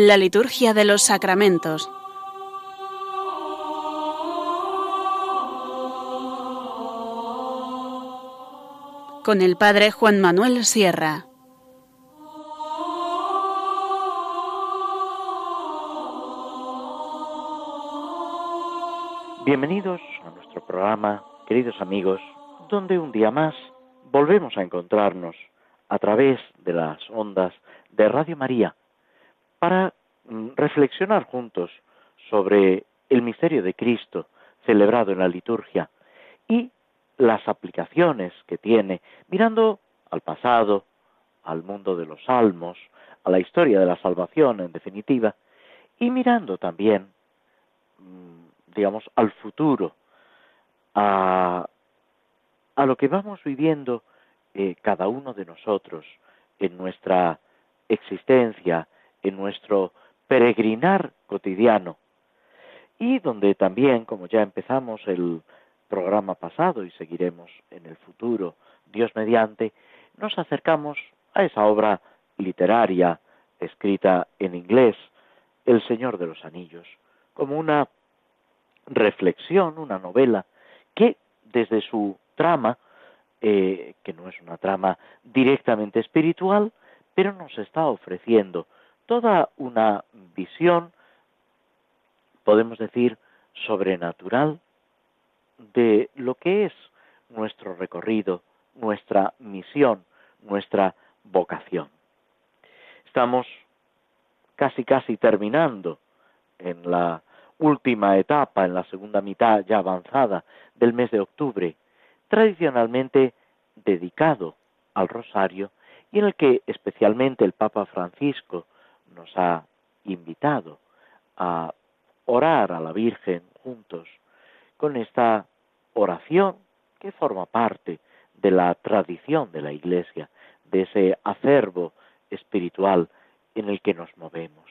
La liturgia de los sacramentos. Con el Padre Juan Manuel Sierra. Bienvenidos a nuestro programa, queridos amigos, donde un día más volvemos a encontrarnos a través de las ondas de Radio María para reflexionar juntos sobre el misterio de Cristo celebrado en la liturgia y las aplicaciones que tiene, mirando al pasado, al mundo de los salmos, a la historia de la salvación en definitiva, y mirando también, mm, digamos, al futuro, a, a lo que vamos viviendo eh, cada uno de nosotros en nuestra existencia, en nuestro peregrinar cotidiano, y donde también, como ya empezamos el programa pasado y seguiremos en el futuro, Dios mediante, nos acercamos a esa obra literaria escrita en inglés, El Señor de los Anillos, como una reflexión, una novela que desde su trama, eh, que no es una trama directamente espiritual, pero nos está ofreciendo toda una visión, podemos decir, sobrenatural de lo que es nuestro recorrido, nuestra misión, nuestra vocación. Estamos casi casi terminando en la última etapa, en la segunda mitad ya avanzada del mes de octubre, tradicionalmente dedicado al rosario y en el que especialmente el Papa Francisco nos ha invitado a orar a la Virgen juntos con esta oración que forma parte de la tradición de la Iglesia, de ese acervo espiritual en el que nos movemos.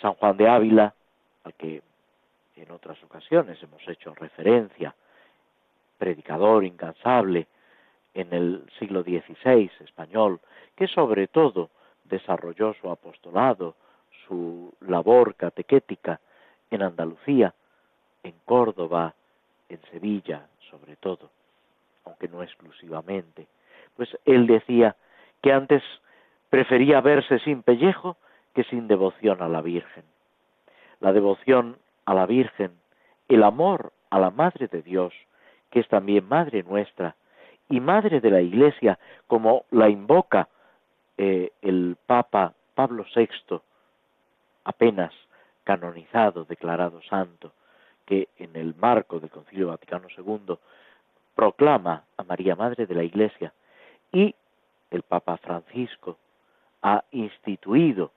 San Juan de Ávila, al que en otras ocasiones hemos hecho referencia, predicador incansable en el siglo XVI español, que sobre todo desarrolló su apostolado, su labor catequética en Andalucía, en Córdoba, en Sevilla, sobre todo, aunque no exclusivamente, pues él decía que antes prefería verse sin pellejo que sin devoción a la Virgen. La devoción a la Virgen, el amor a la Madre de Dios, que es también Madre nuestra, y Madre de la Iglesia, como la invoca eh, el Papa Pablo VI, apenas canonizado, declarado santo, que en el marco del Concilio Vaticano II proclama a María Madre de la Iglesia y el Papa Francisco ha instituido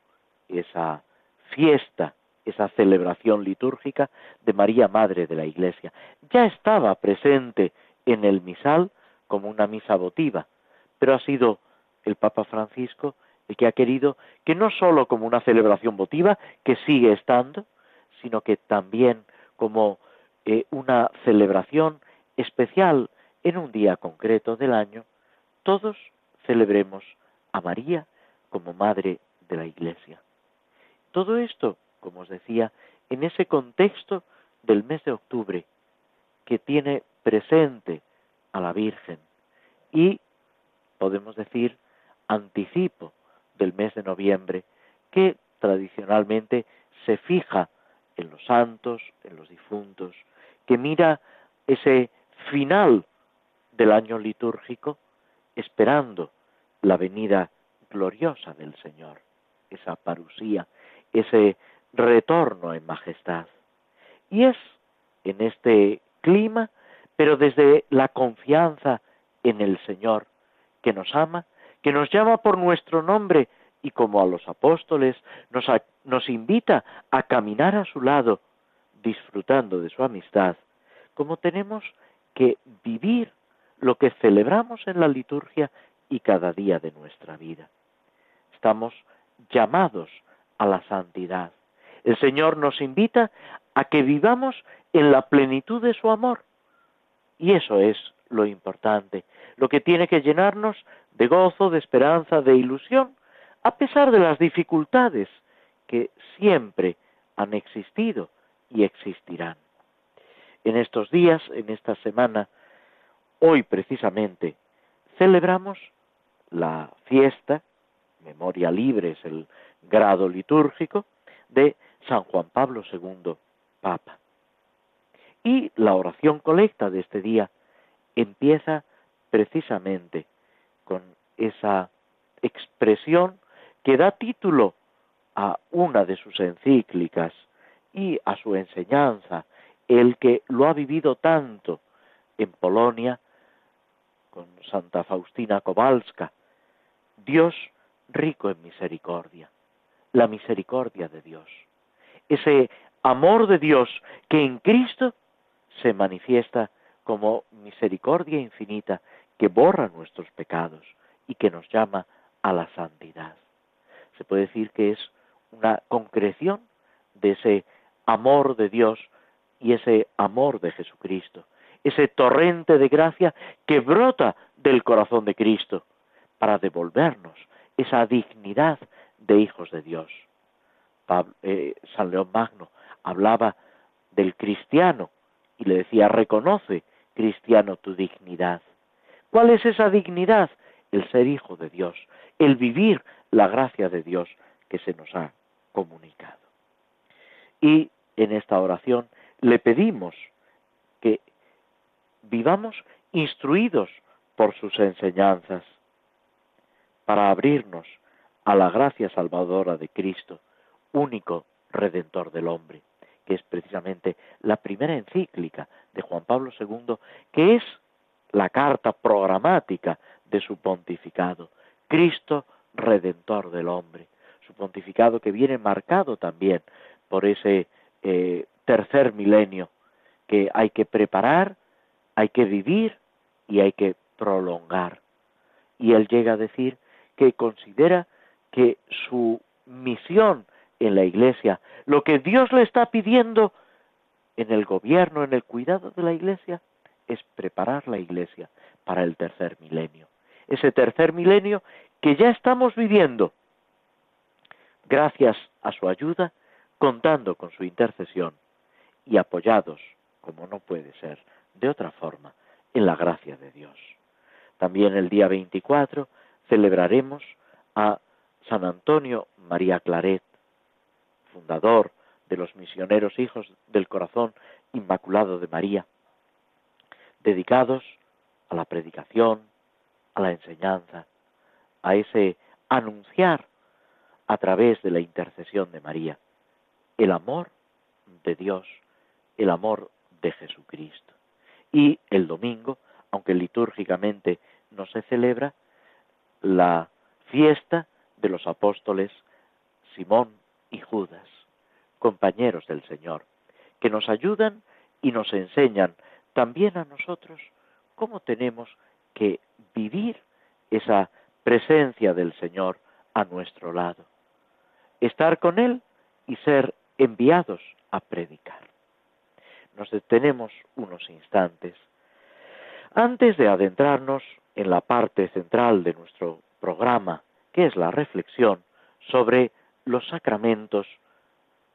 esa fiesta, esa celebración litúrgica de María Madre de la Iglesia. Ya estaba presente en el misal como una misa votiva, pero ha sido el Papa Francisco el que ha querido que no sólo como una celebración votiva, que sigue estando, sino que también como eh, una celebración especial en un día concreto del año, todos celebremos a María como Madre de la Iglesia. Todo esto, como os decía, en ese contexto del mes de octubre, que tiene presente a la Virgen y, podemos decir, anticipo del mes de noviembre que tradicionalmente se fija en los santos, en los difuntos, que mira ese final del año litúrgico esperando la venida gloriosa del Señor, esa parusía, ese retorno en majestad. Y es en este clima, pero desde la confianza en el Señor, que nos ama, que nos llama por nuestro nombre y como a los apóstoles nos, nos invita a caminar a su lado, disfrutando de su amistad, como tenemos que vivir lo que celebramos en la liturgia y cada día de nuestra vida. Estamos llamados a la santidad. El Señor nos invita a que vivamos en la plenitud de su amor. Y eso es lo importante, lo que tiene que llenarnos de gozo, de esperanza, de ilusión, a pesar de las dificultades que siempre han existido y existirán. En estos días, en esta semana, hoy precisamente, celebramos la fiesta, memoria libre es el grado litúrgico, de San Juan Pablo II, Papa. Y la oración colecta de este día empieza precisamente con esa expresión que da título a una de sus encíclicas y a su enseñanza, el que lo ha vivido tanto en Polonia con Santa Faustina Kowalska, Dios rico en misericordia, la misericordia de Dios, ese amor de Dios que en Cristo se manifiesta como misericordia infinita que borra nuestros pecados y que nos llama a la santidad. Se puede decir que es una concreción de ese amor de Dios y ese amor de Jesucristo, ese torrente de gracia que brota del corazón de Cristo para devolvernos esa dignidad de hijos de Dios. Eh, San León Magno hablaba del cristiano y le decía, reconoce, cristiano, tu dignidad. ¿Cuál es esa dignidad? El ser hijo de Dios, el vivir la gracia de Dios que se nos ha comunicado. Y en esta oración le pedimos que vivamos instruidos por sus enseñanzas para abrirnos a la gracia salvadora de Cristo, único redentor del hombre, que es precisamente la primera encíclica de Juan Pablo II, que es la carta programática de su pontificado, Cristo redentor del hombre, su pontificado que viene marcado también por ese eh, tercer milenio que hay que preparar, hay que vivir y hay que prolongar. Y él llega a decir que considera que su misión en la iglesia, lo que Dios le está pidiendo en el gobierno, en el cuidado de la iglesia, es preparar la iglesia para el tercer milenio. Ese tercer milenio que ya estamos viviendo, gracias a su ayuda, contando con su intercesión y apoyados, como no puede ser de otra forma, en la gracia de Dios. También el día 24 celebraremos a San Antonio María Claret, fundador de los misioneros hijos del corazón inmaculado de María, dedicados a la predicación, a la enseñanza, a ese anunciar a través de la intercesión de María el amor de Dios, el amor de Jesucristo. Y el domingo, aunque litúrgicamente no se celebra, la fiesta de los apóstoles Simón y Judas, compañeros del Señor, que nos ayudan y nos enseñan también a nosotros cómo tenemos que vivir esa presencia del Señor a nuestro lado, estar con Él y ser enviados a predicar. Nos detenemos unos instantes antes de adentrarnos en la parte central de nuestro programa, que es la reflexión sobre los sacramentos,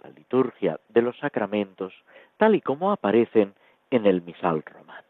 la liturgia de los sacramentos, tal y como aparecen en el misal romano.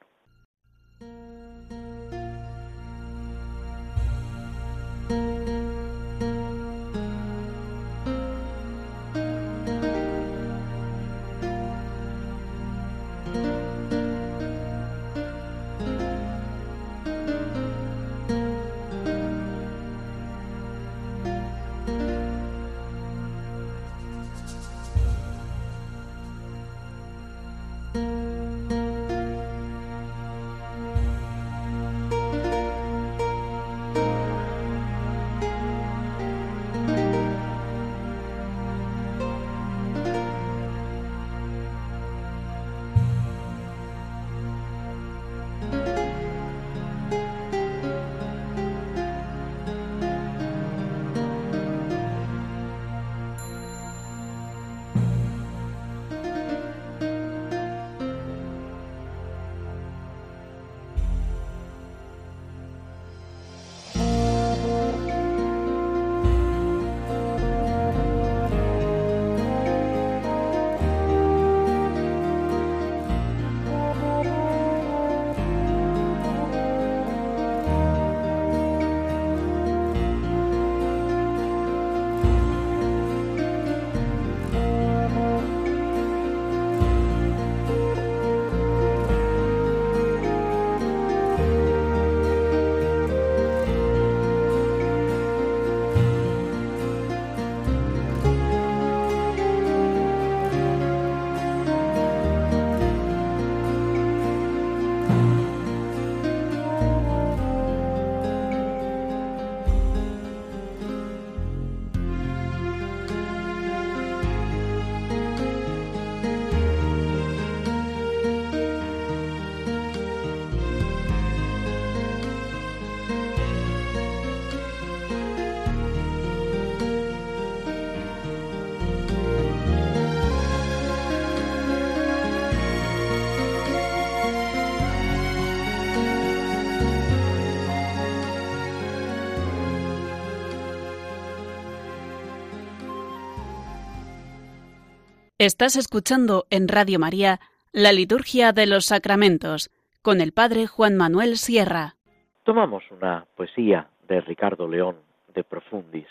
Estás escuchando en Radio María la Liturgia de los Sacramentos con el Padre Juan Manuel Sierra. Tomamos una poesía de Ricardo León de Profundis.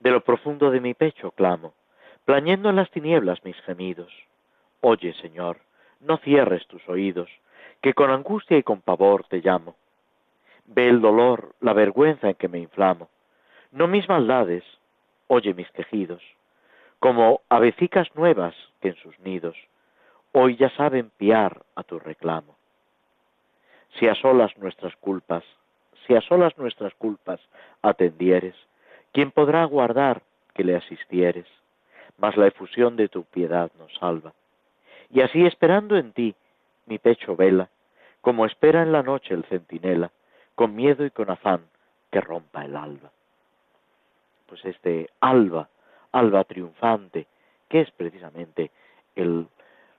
De lo profundo de mi pecho clamo, plañendo en las tinieblas mis gemidos. Oye, Señor, no cierres tus oídos, que con angustia y con pavor te llamo. Ve el dolor, la vergüenza en que me inflamo. No mis maldades, oye mis quejidos, como avecicas nuevas que en sus nidos hoy ya saben piar a tu reclamo. Si a solas nuestras culpas, si a solas nuestras culpas atendieres, ¿quién podrá guardar que le asistieres? Mas la efusión de tu piedad nos salva. Y así esperando en ti, mi pecho vela, como espera en la noche el centinela, con miedo y con afán que rompa el alba. Pues este alba, alba triunfante, que es precisamente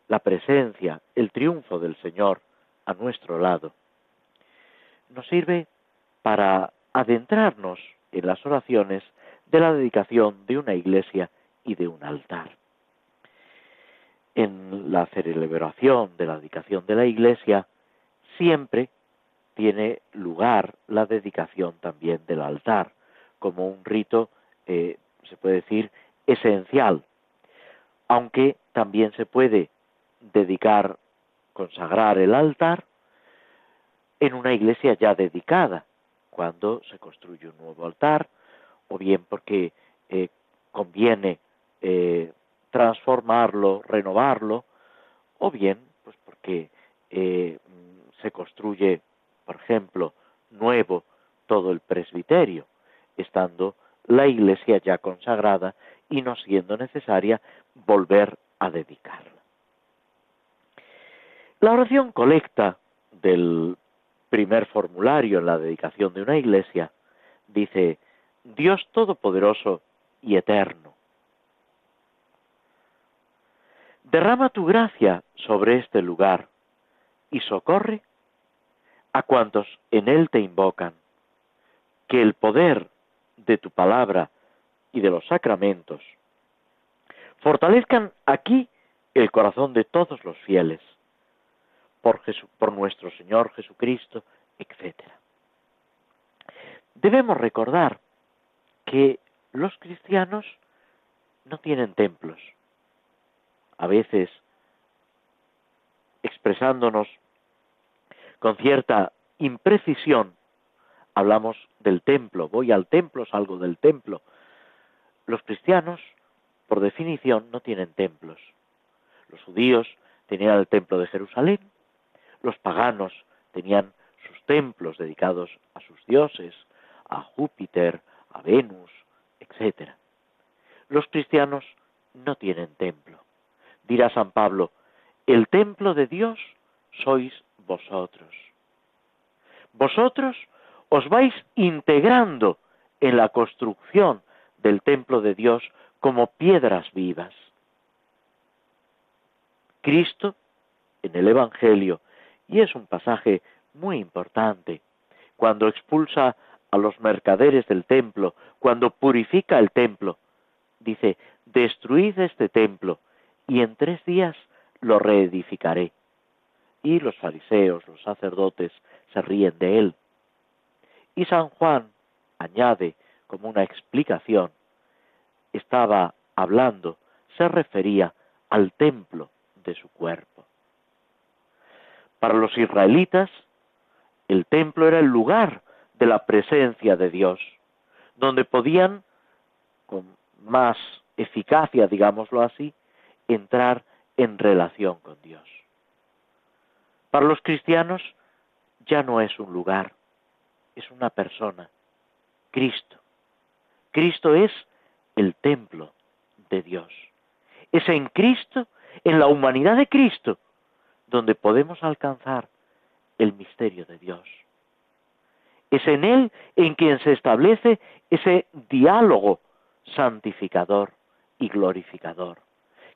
la presencia, el triunfo del Señor a nuestro lado, nos sirve para adentrarnos en las oraciones de la dedicación de una iglesia y de un altar. En la celebración de la dedicación de la iglesia siempre tiene lugar la dedicación también del altar, como un rito, eh, se puede decir, esencial, aunque también se puede dedicar, consagrar el altar en una iglesia ya dedicada, cuando se construye un nuevo altar, o bien porque eh, conviene eh, transformarlo, renovarlo, o bien pues porque eh, se construye, por ejemplo, nuevo todo el presbiterio, estando la iglesia ya consagrada y no siendo necesaria volver a dedicarla. La oración colecta del primer formulario en la dedicación de una iglesia dice, Dios Todopoderoso y Eterno, derrama tu gracia sobre este lugar y socorre a cuantos en él te invocan, que el poder de tu palabra y de los sacramentos fortalezcan aquí el corazón de todos los fieles por, por nuestro Señor Jesucristo, etc. Debemos recordar que los cristianos no tienen templos. A veces, expresándonos con cierta imprecisión, hablamos del templo, voy al templo, salgo del templo. Los cristianos, por definición, no tienen templos. Los judíos tenían el templo de Jerusalén, los paganos tenían sus templos dedicados a sus dioses, a Júpiter, a Venus, etc. Los cristianos no tienen templo. Dirá San Pablo, el templo de Dios sois vosotros. Vosotros os vais integrando en la construcción del templo de Dios como piedras vivas. Cristo, en el Evangelio, y es un pasaje muy importante. Cuando expulsa a los mercaderes del templo, cuando purifica el templo, dice, destruid este templo y en tres días lo reedificaré. Y los fariseos, los sacerdotes, se ríen de él. Y San Juan añade como una explicación, estaba hablando, se refería al templo de su cuerpo. Para los israelitas, el templo era el lugar de la presencia de Dios, donde podían, con más eficacia, digámoslo así, entrar en relación con Dios. Para los cristianos ya no es un lugar, es una persona, Cristo. Cristo es el templo de Dios. Es en Cristo, en la humanidad de Cristo, donde podemos alcanzar el misterio de Dios. Es en Él en quien se establece ese diálogo santificador y glorificador,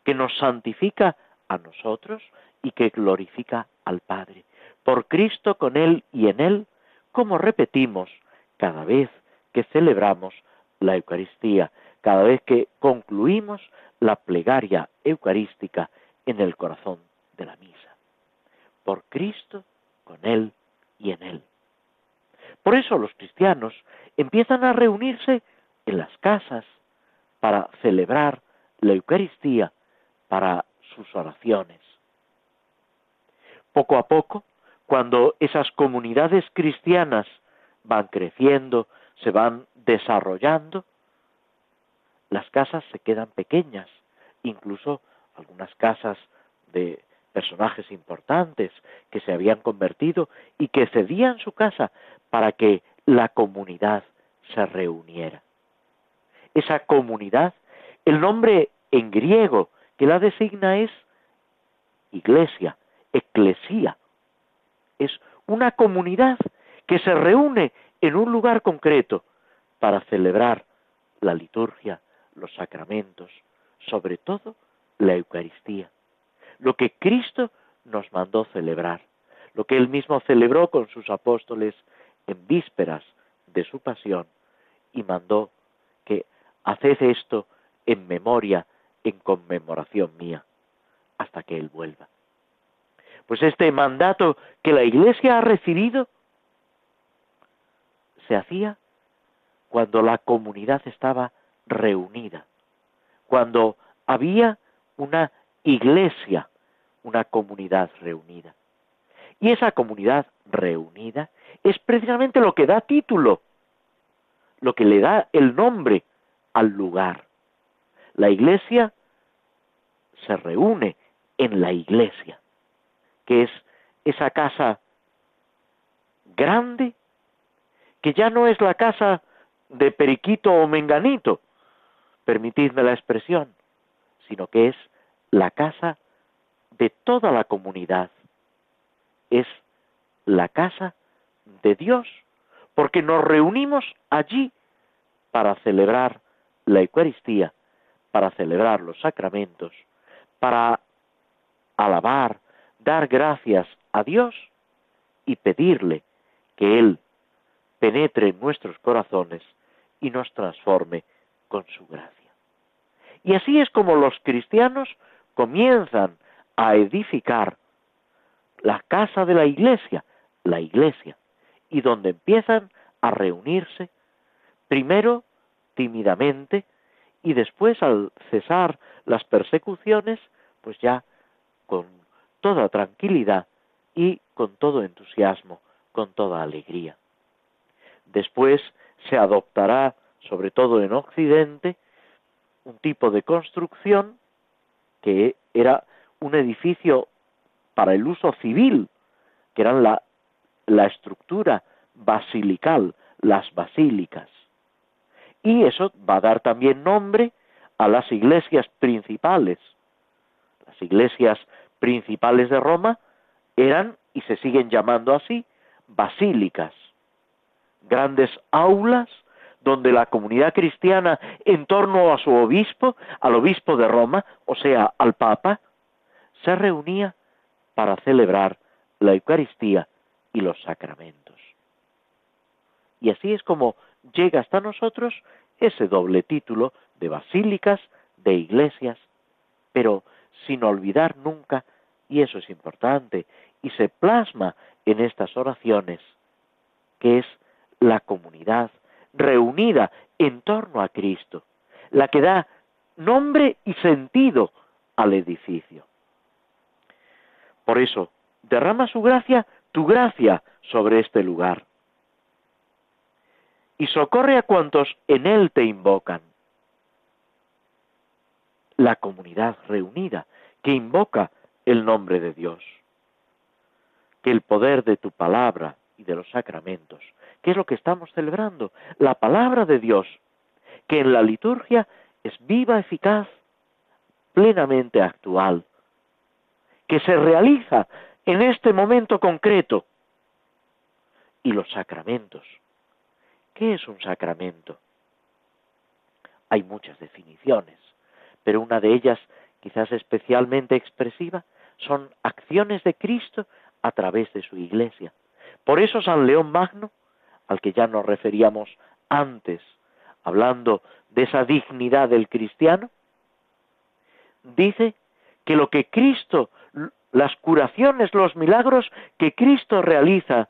que nos santifica a nosotros y que glorifica al Padre. Por Cristo, con Él y en Él, como repetimos cada vez que celebramos la Eucaristía, cada vez que concluimos la plegaria eucarística en el corazón de la misa. Por Cristo, con Él y en Él. Por eso los cristianos empiezan a reunirse en las casas para celebrar la Eucaristía, para sus oraciones. Poco a poco, cuando esas comunidades cristianas van creciendo, se van desarrollando, las casas se quedan pequeñas, incluso algunas casas de personajes importantes que se habían convertido y que cedían su casa para que la comunidad se reuniera. Esa comunidad, el nombre en griego que la designa es iglesia, eclesía. Es una comunidad que se reúne en un lugar concreto para celebrar la liturgia, los sacramentos, sobre todo la Eucaristía, lo que Cristo nos mandó celebrar, lo que él mismo celebró con sus apóstoles en vísperas de su pasión y mandó que haced esto en memoria, en conmemoración mía, hasta que Él vuelva. Pues este mandato que la Iglesia ha recibido se hacía cuando la comunidad estaba reunida, cuando había una iglesia, una comunidad reunida. Y esa comunidad reunida es precisamente lo que da título, lo que le da el nombre al lugar. La iglesia se reúne en la iglesia, que es esa casa grande, que ya no es la casa de Periquito o Menganito, permitidme la expresión, sino que es la casa de toda la comunidad. Es la casa de Dios, porque nos reunimos allí para celebrar la Eucaristía, para celebrar los sacramentos, para alabar, dar gracias a Dios y pedirle que Él penetre en nuestros corazones y nos transforme con su gracia. Y así es como los cristianos comienzan a edificar la casa de la iglesia, la iglesia, y donde empiezan a reunirse, primero tímidamente y después al cesar las persecuciones, pues ya con toda tranquilidad y con todo entusiasmo, con toda alegría. Después se adoptará, sobre todo en Occidente, un tipo de construcción que era un edificio para el uso civil, que eran la, la estructura basilical, las basílicas. Y eso va a dar también nombre a las iglesias principales. Las iglesias principales de Roma eran, y se siguen llamando así, basílicas, grandes aulas donde la comunidad cristiana en torno a su obispo, al obispo de Roma, o sea, al Papa, se reunía para celebrar la Eucaristía y los sacramentos. Y así es como llega hasta nosotros ese doble título de basílicas, de iglesias, pero sin olvidar nunca, y eso es importante, y se plasma en estas oraciones, que es la comunidad reunida en torno a Cristo, la que da nombre y sentido al edificio. Por eso, derrama su gracia, tu gracia, sobre este lugar. Y socorre a cuantos en él te invocan. La comunidad reunida que invoca el nombre de Dios. Que el poder de tu palabra y de los sacramentos ¿Qué es lo que estamos celebrando? La palabra de Dios, que en la liturgia es viva, eficaz, plenamente actual, que se realiza en este momento concreto. Y los sacramentos. ¿Qué es un sacramento? Hay muchas definiciones, pero una de ellas, quizás especialmente expresiva, son acciones de Cristo a través de su iglesia. Por eso San León Magno al que ya nos referíamos antes, hablando de esa dignidad del cristiano, dice que lo que Cristo, las curaciones, los milagros que Cristo realiza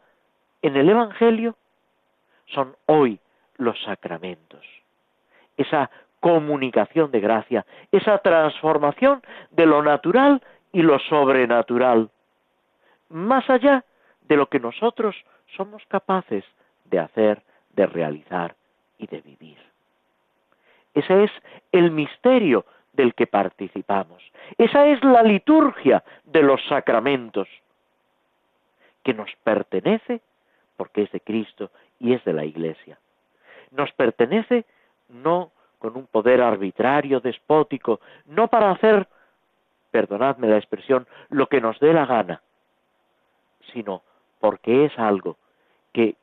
en el Evangelio, son hoy los sacramentos. Esa comunicación de gracia, esa transformación de lo natural y lo sobrenatural, más allá de lo que nosotros somos capaces de hacer, de realizar y de vivir. Ese es el misterio del que participamos. Esa es la liturgia de los sacramentos, que nos pertenece porque es de Cristo y es de la Iglesia. Nos pertenece no con un poder arbitrario, despótico, no para hacer, perdonadme la expresión, lo que nos dé la gana, sino porque es algo que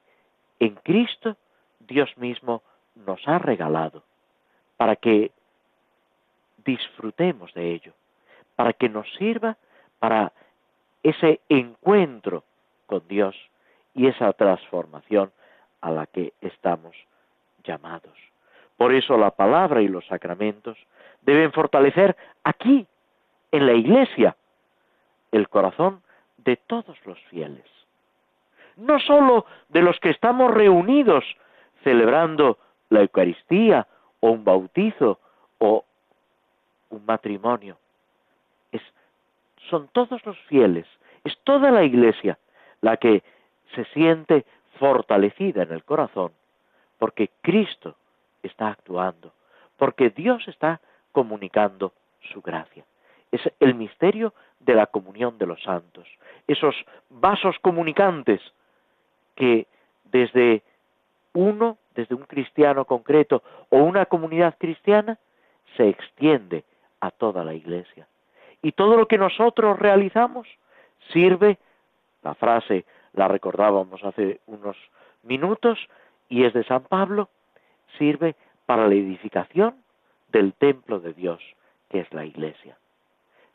en Cristo Dios mismo nos ha regalado para que disfrutemos de ello, para que nos sirva para ese encuentro con Dios y esa transformación a la que estamos llamados. Por eso la palabra y los sacramentos deben fortalecer aquí, en la iglesia, el corazón de todos los fieles. No sólo de los que estamos reunidos celebrando la Eucaristía o un bautizo o un matrimonio. Es, son todos los fieles, es toda la iglesia la que se siente fortalecida en el corazón porque Cristo está actuando, porque Dios está comunicando su gracia. Es el misterio de la comunión de los santos, esos vasos comunicantes que desde uno, desde un cristiano concreto o una comunidad cristiana, se extiende a toda la iglesia. Y todo lo que nosotros realizamos sirve, la frase la recordábamos hace unos minutos y es de San Pablo, sirve para la edificación del templo de Dios, que es la iglesia.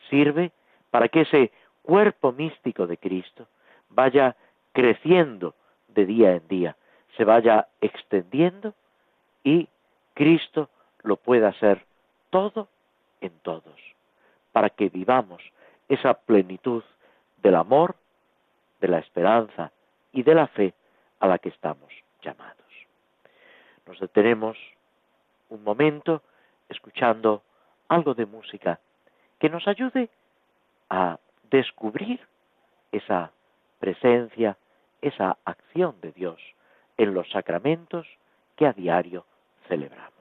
Sirve para que ese cuerpo místico de Cristo vaya creciendo de día en día, se vaya extendiendo y Cristo lo pueda ser todo en todos, para que vivamos esa plenitud del amor, de la esperanza y de la fe a la que estamos llamados. Nos detenemos un momento escuchando algo de música que nos ayude a descubrir esa presencia, esa acción de Dios en los sacramentos que a diario celebramos.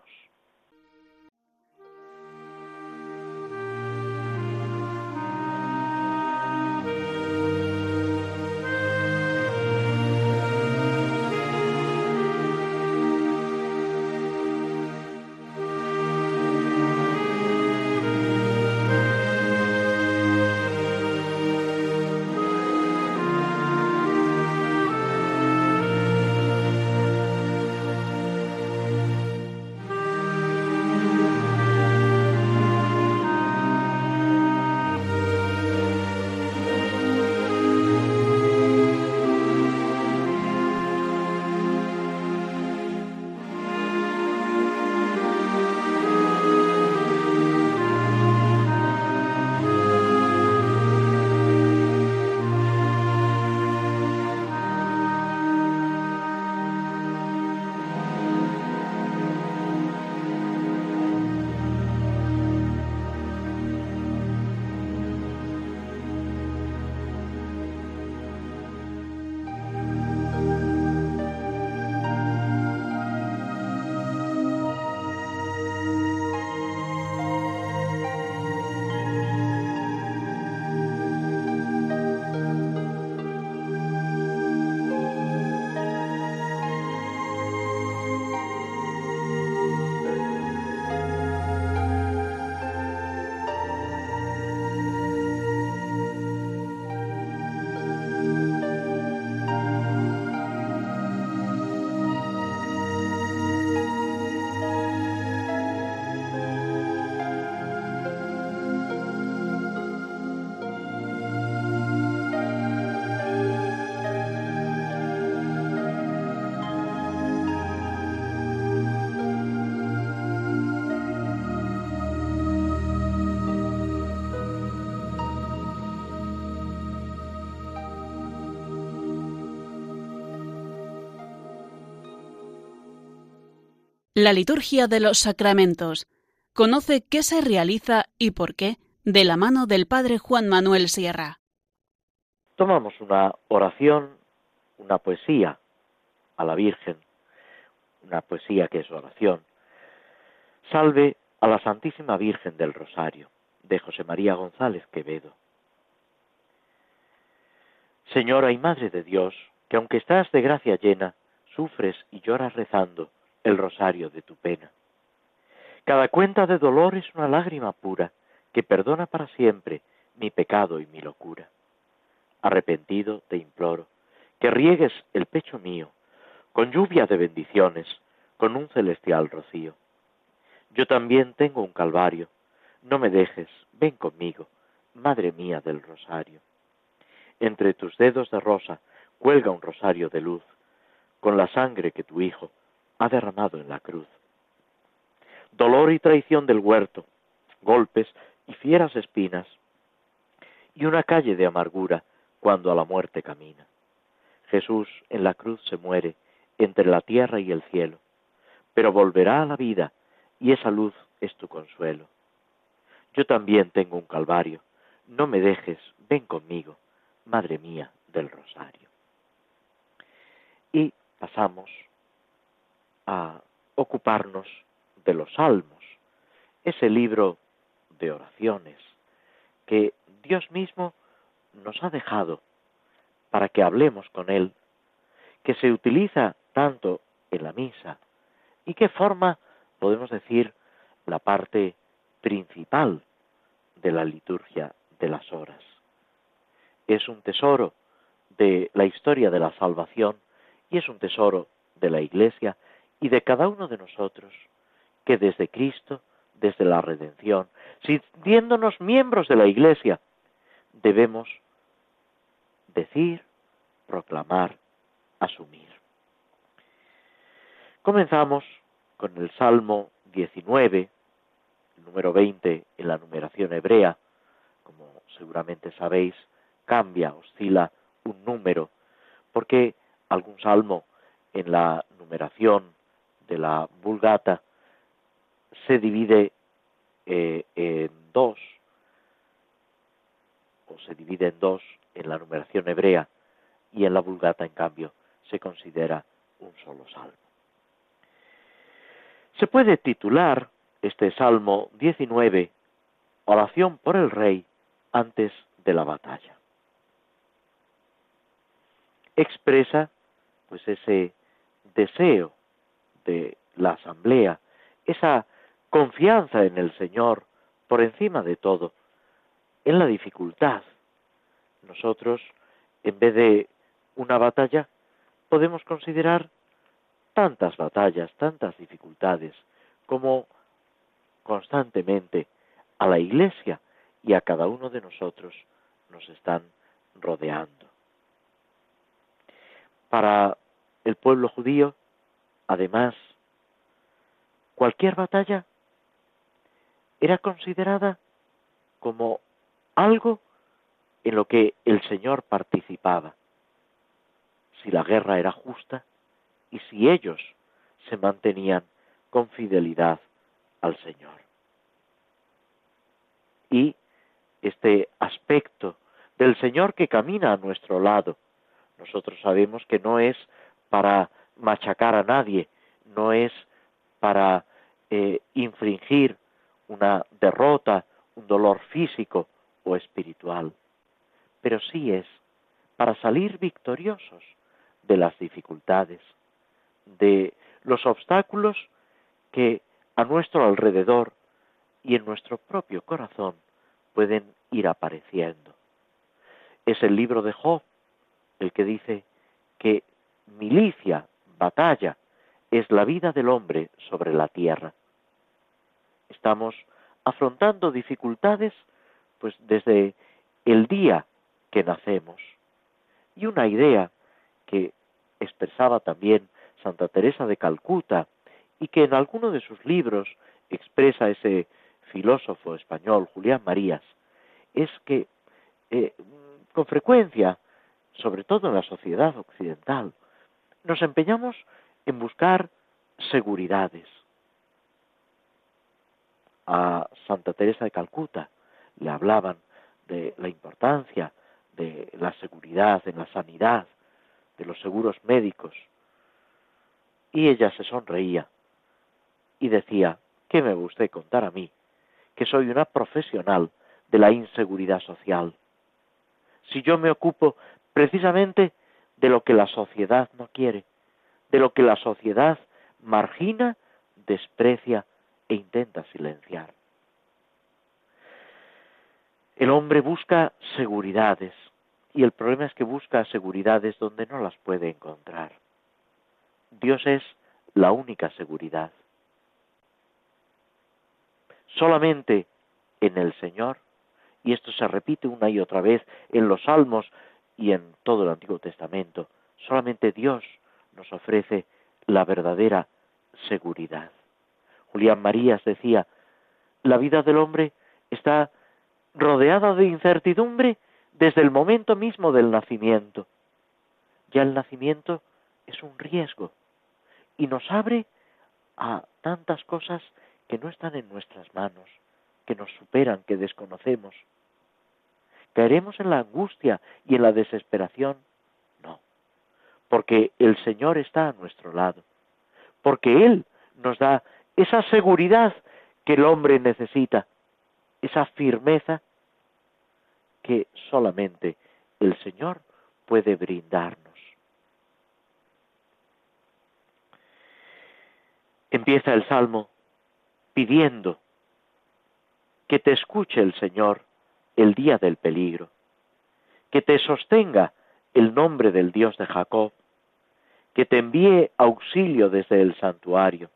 La liturgia de los sacramentos. Conoce qué se realiza y por qué de la mano del Padre Juan Manuel Sierra. Tomamos una oración, una poesía a la Virgen, una poesía que es oración. Salve a la Santísima Virgen del Rosario, de José María González Quevedo. Señora y Madre de Dios, que aunque estás de gracia llena, sufres y lloras rezando el rosario de tu pena. Cada cuenta de dolor es una lágrima pura que perdona para siempre mi pecado y mi locura. Arrepentido te imploro que riegues el pecho mío con lluvia de bendiciones, con un celestial rocío. Yo también tengo un calvario, no me dejes, ven conmigo, Madre mía del rosario. Entre tus dedos de rosa cuelga un rosario de luz, con la sangre que tu Hijo ha derramado en la cruz. Dolor y traición del huerto, golpes y fieras espinas, y una calle de amargura cuando a la muerte camina. Jesús en la cruz se muere entre la tierra y el cielo, pero volverá a la vida y esa luz es tu consuelo. Yo también tengo un calvario, no me dejes, ven conmigo, Madre mía del Rosario. Y pasamos a ocuparnos de los salmos, ese libro de oraciones que Dios mismo nos ha dejado para que hablemos con Él, que se utiliza tanto en la misa y que forma, podemos decir, la parte principal de la liturgia de las horas. Es un tesoro de la historia de la salvación y es un tesoro de la Iglesia y de cada uno de nosotros que desde Cristo, desde la redención, sintiéndonos miembros de la Iglesia, debemos decir, proclamar, asumir. Comenzamos con el Salmo 19, número 20 en la numeración hebrea. Como seguramente sabéis, cambia, oscila un número, porque algún salmo en la numeración de la Vulgata se divide eh, en dos, o se divide en dos en la numeración hebrea, y en la Vulgata, en cambio, se considera un solo salmo. Se puede titular este Salmo 19, Oración por el Rey antes de la batalla. Expresa pues ese deseo la asamblea, esa confianza en el Señor por encima de todo, en la dificultad. Nosotros, en vez de una batalla, podemos considerar tantas batallas, tantas dificultades, como constantemente a la Iglesia y a cada uno de nosotros nos están rodeando. Para el pueblo judío, además, cualquier batalla era considerada como algo en lo que el Señor participaba. Si la guerra era justa y si ellos se mantenían con fidelidad al Señor. Y este aspecto del Señor que camina a nuestro lado, nosotros sabemos que no es para machacar a nadie, no es para eh, infringir una derrota, un dolor físico o espiritual, pero sí es para salir victoriosos de las dificultades, de los obstáculos que a nuestro alrededor y en nuestro propio corazón pueden ir apareciendo. Es el libro de Job el que dice que milicia, batalla, es la vida del hombre sobre la tierra. Estamos afrontando dificultades pues desde el día que nacemos. Y una idea que expresaba también Santa Teresa de Calcuta y que en alguno de sus libros expresa ese filósofo español Julián Marías, es que eh, con frecuencia, sobre todo en la sociedad occidental, nos empeñamos en buscar seguridades, a Santa Teresa de Calcuta, le hablaban de la importancia de la seguridad en la sanidad, de los seguros médicos. Y ella se sonreía y decía, ¿qué me va usted contar a mí? Que soy una profesional de la inseguridad social. Si yo me ocupo precisamente de lo que la sociedad no quiere, de lo que la sociedad margina, desprecia e intenta silenciar. El hombre busca seguridades y el problema es que busca seguridades donde no las puede encontrar. Dios es la única seguridad. Solamente en el Señor, y esto se repite una y otra vez en los Salmos y en todo el Antiguo Testamento, solamente Dios nos ofrece la verdadera seguridad. Julián Marías decía, la vida del hombre está rodeada de incertidumbre desde el momento mismo del nacimiento. Ya el nacimiento es un riesgo y nos abre a tantas cosas que no están en nuestras manos, que nos superan, que desconocemos. ¿Caeremos en la angustia y en la desesperación? No, porque el Señor está a nuestro lado, porque Él nos da esa seguridad que el hombre necesita, esa firmeza que solamente el Señor puede brindarnos. Empieza el Salmo pidiendo que te escuche el Señor el día del peligro, que te sostenga el nombre del Dios de Jacob, que te envíe auxilio desde el santuario,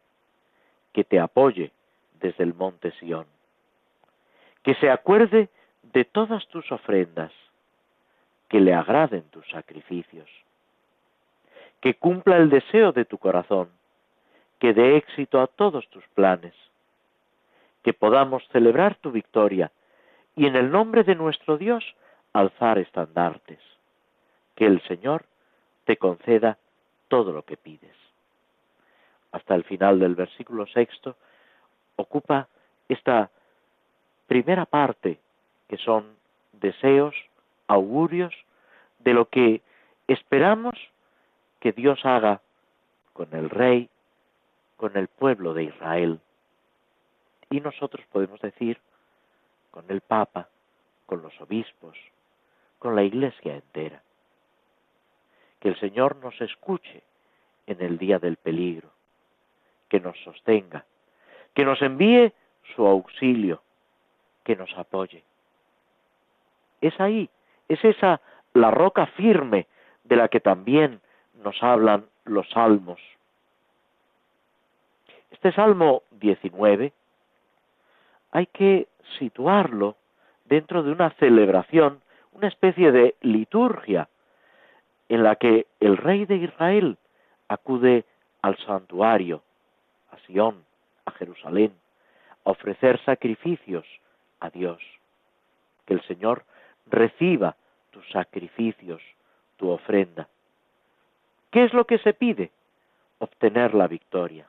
que te apoye desde el monte Sión, que se acuerde de todas tus ofrendas, que le agraden tus sacrificios, que cumpla el deseo de tu corazón, que dé éxito a todos tus planes, que podamos celebrar tu victoria y en el nombre de nuestro Dios alzar estandartes, que el Señor te conceda todo lo que pides. Hasta el final del versículo sexto ocupa esta primera parte que son deseos, augurios de lo que esperamos que Dios haga con el rey, con el pueblo de Israel. Y nosotros podemos decir con el Papa, con los obispos, con la Iglesia entera. Que el Señor nos escuche en el día del peligro, que nos sostenga, que nos envíe su auxilio, que nos apoye. Es ahí, es esa la roca firme de la que también nos hablan los salmos. Este Salmo 19 hay que situarlo dentro de una celebración, una especie de liturgia en la que el rey de Israel acude al santuario, a Sión, a Jerusalén, a ofrecer sacrificios a Dios. Que el Señor reciba tus sacrificios, tu ofrenda. ¿Qué es lo que se pide? Obtener la victoria.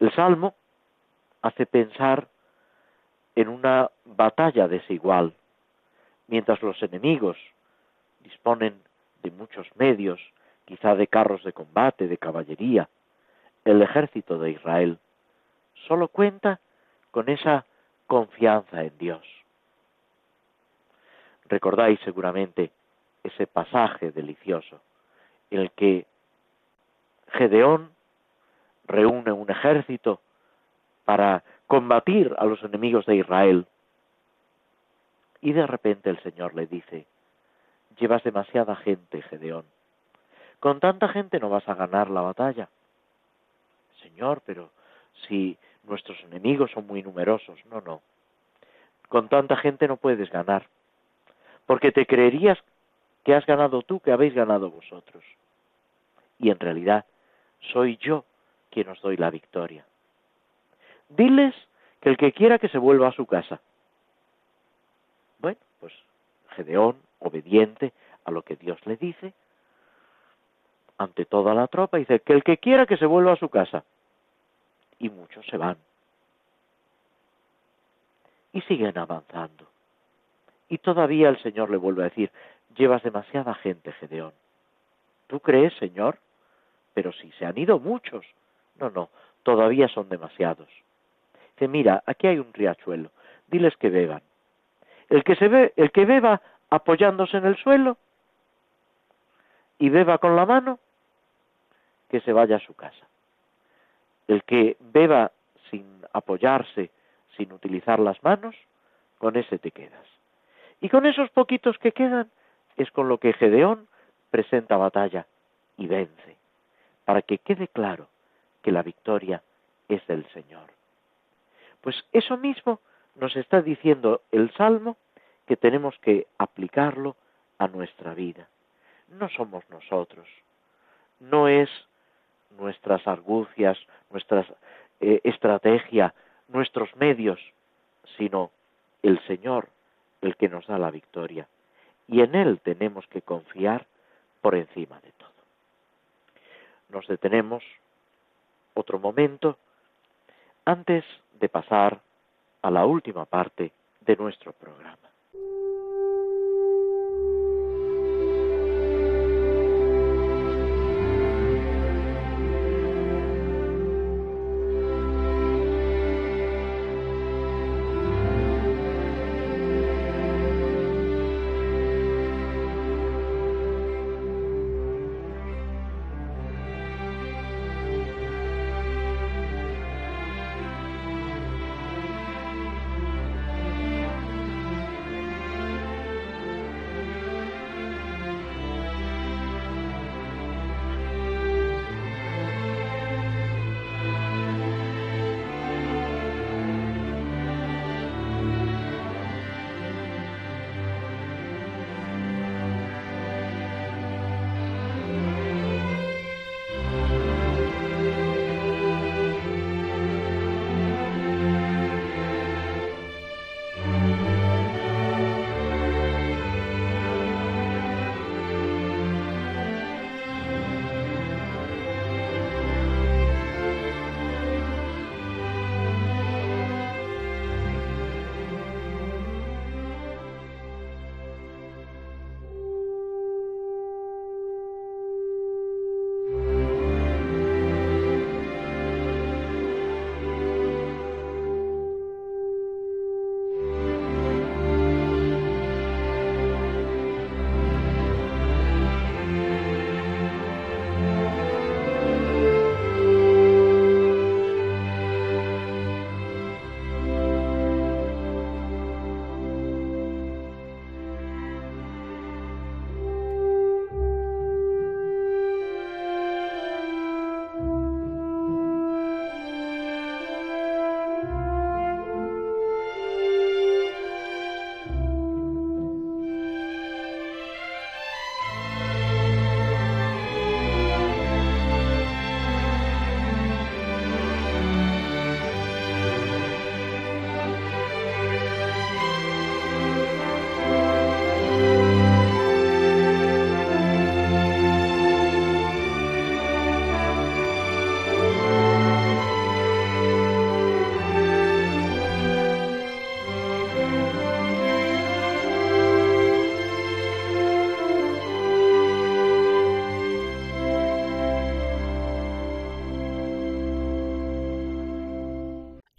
El Salmo hace pensar en una batalla desigual, mientras los enemigos disponen de muchos medios, quizá de carros de combate, de caballería, el ejército de Israel solo cuenta con esa confianza en Dios. Recordáis seguramente ese pasaje delicioso el que Gedeón reúne un ejército para combatir a los enemigos de Israel. Y de repente el Señor le dice, llevas demasiada gente, Gedeón. Con tanta gente no vas a ganar la batalla. Señor, pero si nuestros enemigos son muy numerosos. No, no. Con tanta gente no puedes ganar. Porque te creerías que has ganado tú, que habéis ganado vosotros. Y en realidad soy yo quien os doy la victoria. Diles que el que quiera que se vuelva a su casa. Bueno, pues Gedeón, obediente a lo que Dios le dice, ante toda la tropa, dice que el que quiera que se vuelva a su casa. y muchos se van. Y siguen avanzando. Y todavía el Señor le vuelve a decir, llevas demasiada gente, Gedeón. ¿Tú crees, Señor? Pero si se han ido muchos. No, no, todavía son demasiados. Dice, mira, aquí hay un riachuelo, diles que beban. El que, se ve, el que beba apoyándose en el suelo y beba con la mano, que se vaya a su casa. El que beba sin apoyarse, sin utilizar las manos, con ese te quedas. Y con esos poquitos que quedan es con lo que Gedeón presenta batalla y vence, para que quede claro que la victoria es del Señor. Pues eso mismo nos está diciendo el Salmo que tenemos que aplicarlo a nuestra vida. No somos nosotros, no es nuestras argucias, nuestra eh, estrategia, nuestros medios, sino el Señor el que nos da la victoria. Y en Él tenemos que confiar por encima de todo. Nos detenemos otro momento antes de pasar a la última parte de nuestro programa.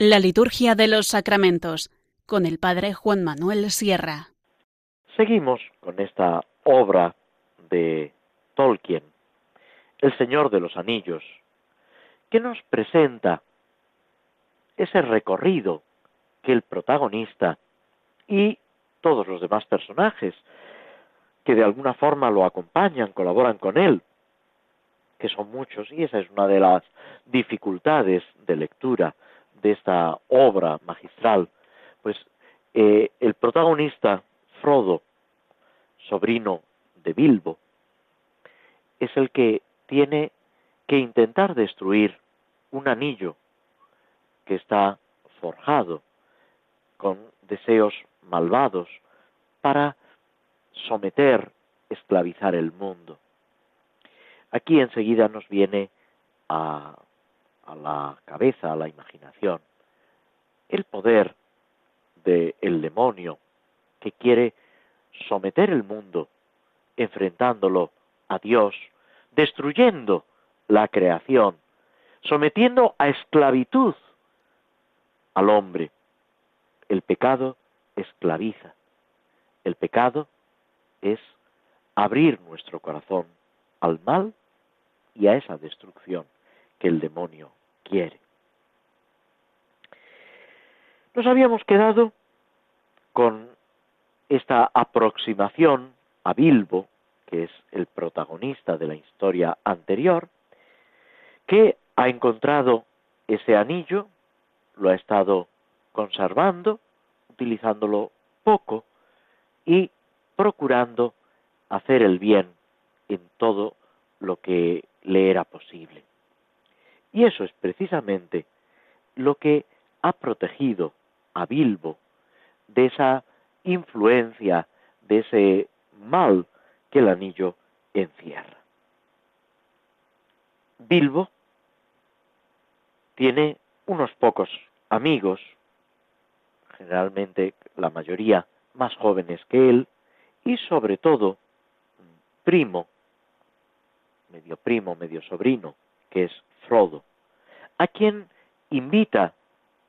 La liturgia de los sacramentos con el padre Juan Manuel Sierra. Seguimos con esta obra de Tolkien, El Señor de los Anillos, que nos presenta ese recorrido que el protagonista y todos los demás personajes que de alguna forma lo acompañan, colaboran con él, que son muchos, y esa es una de las dificultades de lectura de esta obra magistral, pues eh, el protagonista, Frodo, sobrino de Bilbo, es el que tiene que intentar destruir un anillo que está forjado con deseos malvados para someter, esclavizar el mundo. Aquí enseguida nos viene a a la cabeza, a la imaginación, el poder del el demonio que quiere someter el mundo, enfrentándolo a Dios, destruyendo la creación, sometiendo a esclavitud al hombre. El pecado esclaviza. El pecado es abrir nuestro corazón al mal y a esa destrucción que el demonio quiere. Nos habíamos quedado con esta aproximación a Bilbo, que es el protagonista de la historia anterior, que ha encontrado ese anillo, lo ha estado conservando, utilizándolo poco y procurando hacer el bien en todo lo que le era posible. Y eso es precisamente lo que ha protegido a Bilbo de esa influencia, de ese mal que el anillo encierra. Bilbo tiene unos pocos amigos, generalmente la mayoría más jóvenes que él, y sobre todo primo, medio primo, medio sobrino, que es Frodo, a quien invita,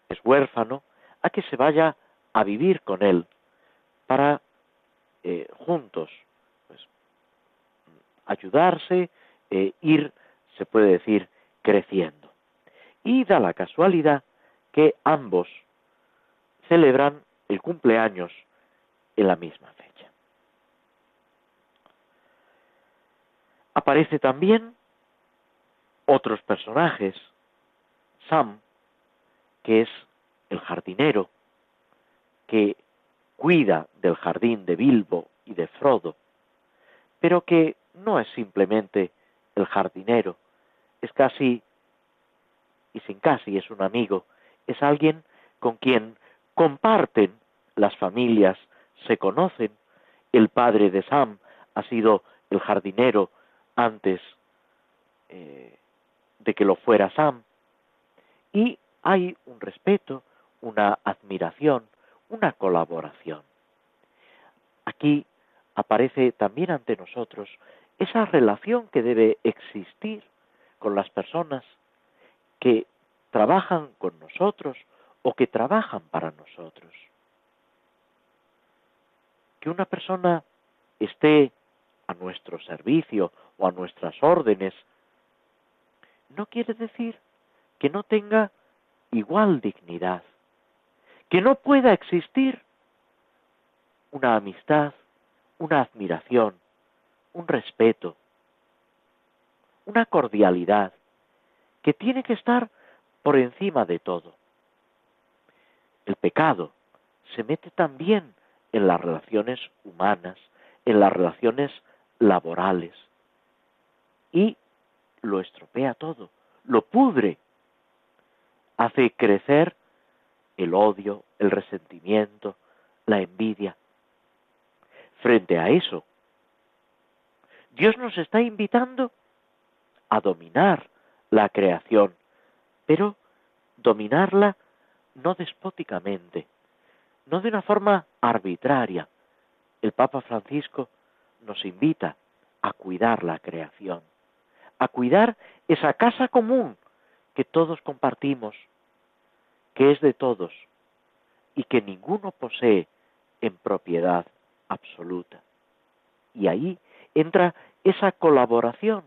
es huérfano, a que se vaya a vivir con él para eh, juntos pues, ayudarse, e ir, se puede decir, creciendo. Y da la casualidad que ambos celebran el cumpleaños en la misma fecha. Aparece también otros personajes, Sam, que es el jardinero, que cuida del jardín de Bilbo y de Frodo, pero que no es simplemente el jardinero, es casi, y sin casi es un amigo, es alguien con quien comparten las familias, se conocen, el padre de Sam ha sido el jardinero antes eh, de que lo fuera Sam, y hay un respeto, una admiración, una colaboración. Aquí aparece también ante nosotros esa relación que debe existir con las personas que trabajan con nosotros o que trabajan para nosotros. Que una persona esté a nuestro servicio o a nuestras órdenes no quiere decir que no tenga igual dignidad, que no pueda existir una amistad, una admiración, un respeto, una cordialidad, que tiene que estar por encima de todo. El pecado se mete también en las relaciones humanas, en las relaciones laborales, y lo estropea todo, lo pudre, hace crecer el odio, el resentimiento, la envidia. Frente a eso, Dios nos está invitando a dominar la creación, pero dominarla no despóticamente, no de una forma arbitraria. El Papa Francisco nos invita a cuidar la creación, a cuidar esa casa común que todos compartimos, que es de todos y que ninguno posee en propiedad absoluta. Y ahí entra esa colaboración.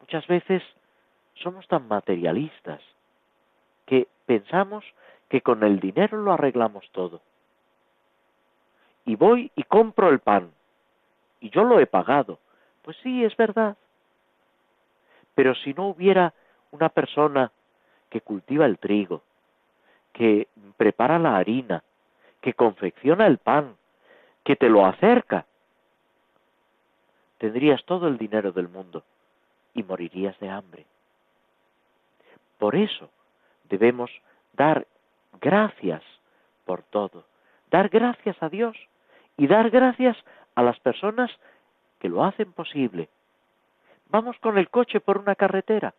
Muchas veces somos tan materialistas que pensamos que con el dinero lo arreglamos todo. Y voy y compro el pan. Y yo lo he pagado. Pues sí, es verdad. Pero si no hubiera una persona que cultiva el trigo, que prepara la harina, que confecciona el pan, que te lo acerca, tendrías todo el dinero del mundo y morirías de hambre. Por eso debemos dar gracias por todo, dar gracias a Dios y dar gracias a las personas que lo hacen posible. Vamos con el coche por una carretera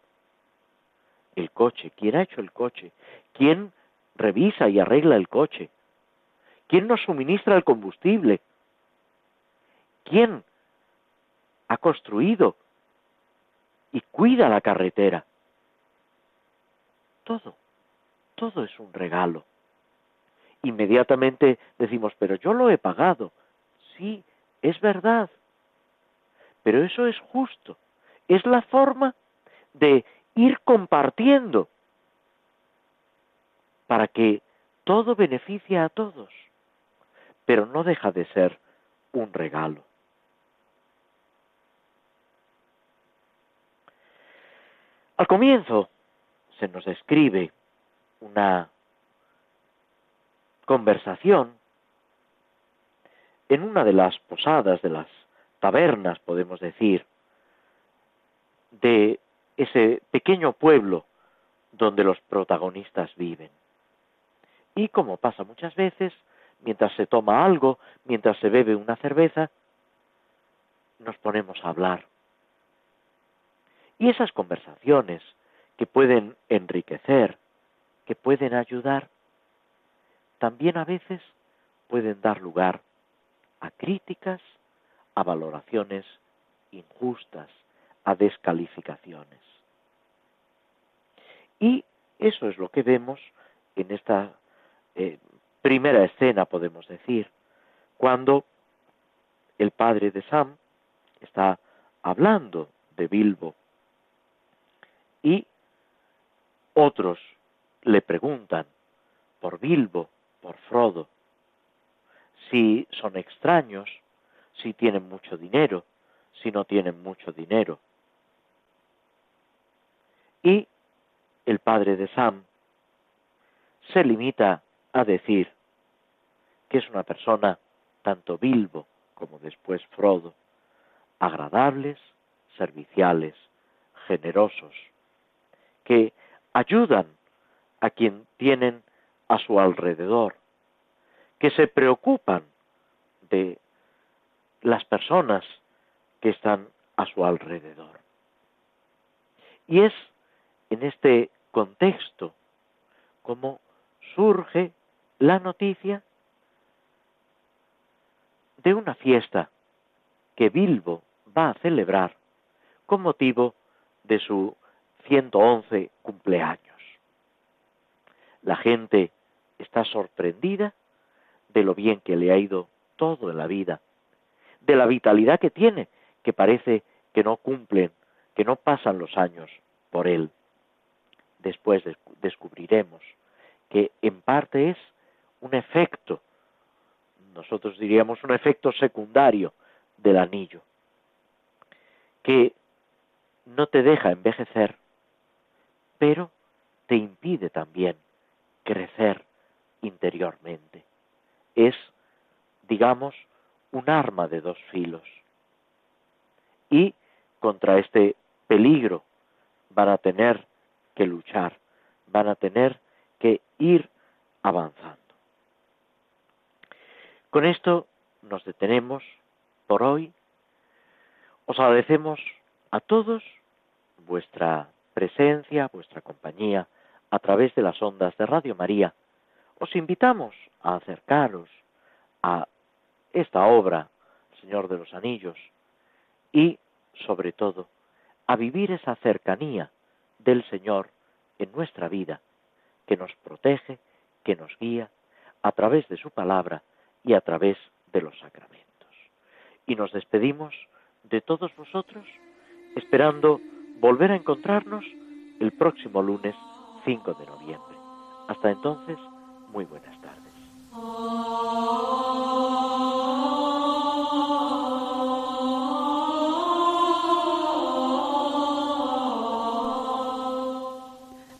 el coche? ¿Quién ha hecho el coche? ¿Quién revisa y arregla el coche? ¿Quién nos suministra el combustible? ¿Quién ha construido y cuida la carretera? Todo, todo es un regalo. Inmediatamente decimos, pero yo lo he pagado. Sí, es verdad. Pero eso es justo. Es la forma de ir compartiendo para que todo beneficie a todos, pero no deja de ser un regalo. Al comienzo se nos describe una conversación en una de las posadas, de las tabernas, podemos decir, de ese pequeño pueblo donde los protagonistas viven. Y como pasa muchas veces, mientras se toma algo, mientras se bebe una cerveza, nos ponemos a hablar. Y esas conversaciones que pueden enriquecer, que pueden ayudar, también a veces pueden dar lugar a críticas, a valoraciones injustas, a descalificaciones. Y eso es lo que vemos en esta eh, primera escena, podemos decir, cuando el padre de Sam está hablando de Bilbo y otros le preguntan por Bilbo, por Frodo, si son extraños, si tienen mucho dinero, si no tienen mucho dinero. Y el padre de Sam se limita a decir que es una persona, tanto Bilbo como después Frodo, agradables, serviciales, generosos, que ayudan a quien tienen a su alrededor, que se preocupan de las personas que están a su alrededor. Y es en este contexto como surge la noticia de una fiesta que Bilbo va a celebrar con motivo de su 111 cumpleaños. La gente está sorprendida de lo bien que le ha ido todo en la vida, de la vitalidad que tiene, que parece que no cumplen, que no pasan los años por él. Después descubriremos que en parte es un efecto, nosotros diríamos un efecto secundario del anillo, que no te deja envejecer, pero te impide también crecer interiormente. Es, digamos, un arma de dos filos. Y contra este peligro van a tener que luchar, van a tener que ir avanzando. Con esto nos detenemos por hoy. Os agradecemos a todos vuestra presencia, vuestra compañía a través de las ondas de Radio María. Os invitamos a acercaros a esta obra, Señor de los Anillos, y, sobre todo, a vivir esa cercanía del Señor en nuestra vida, que nos protege, que nos guía, a través de su palabra y a través de los sacramentos. Y nos despedimos de todos vosotros, esperando volver a encontrarnos el próximo lunes 5 de noviembre. Hasta entonces, muy buenas tardes.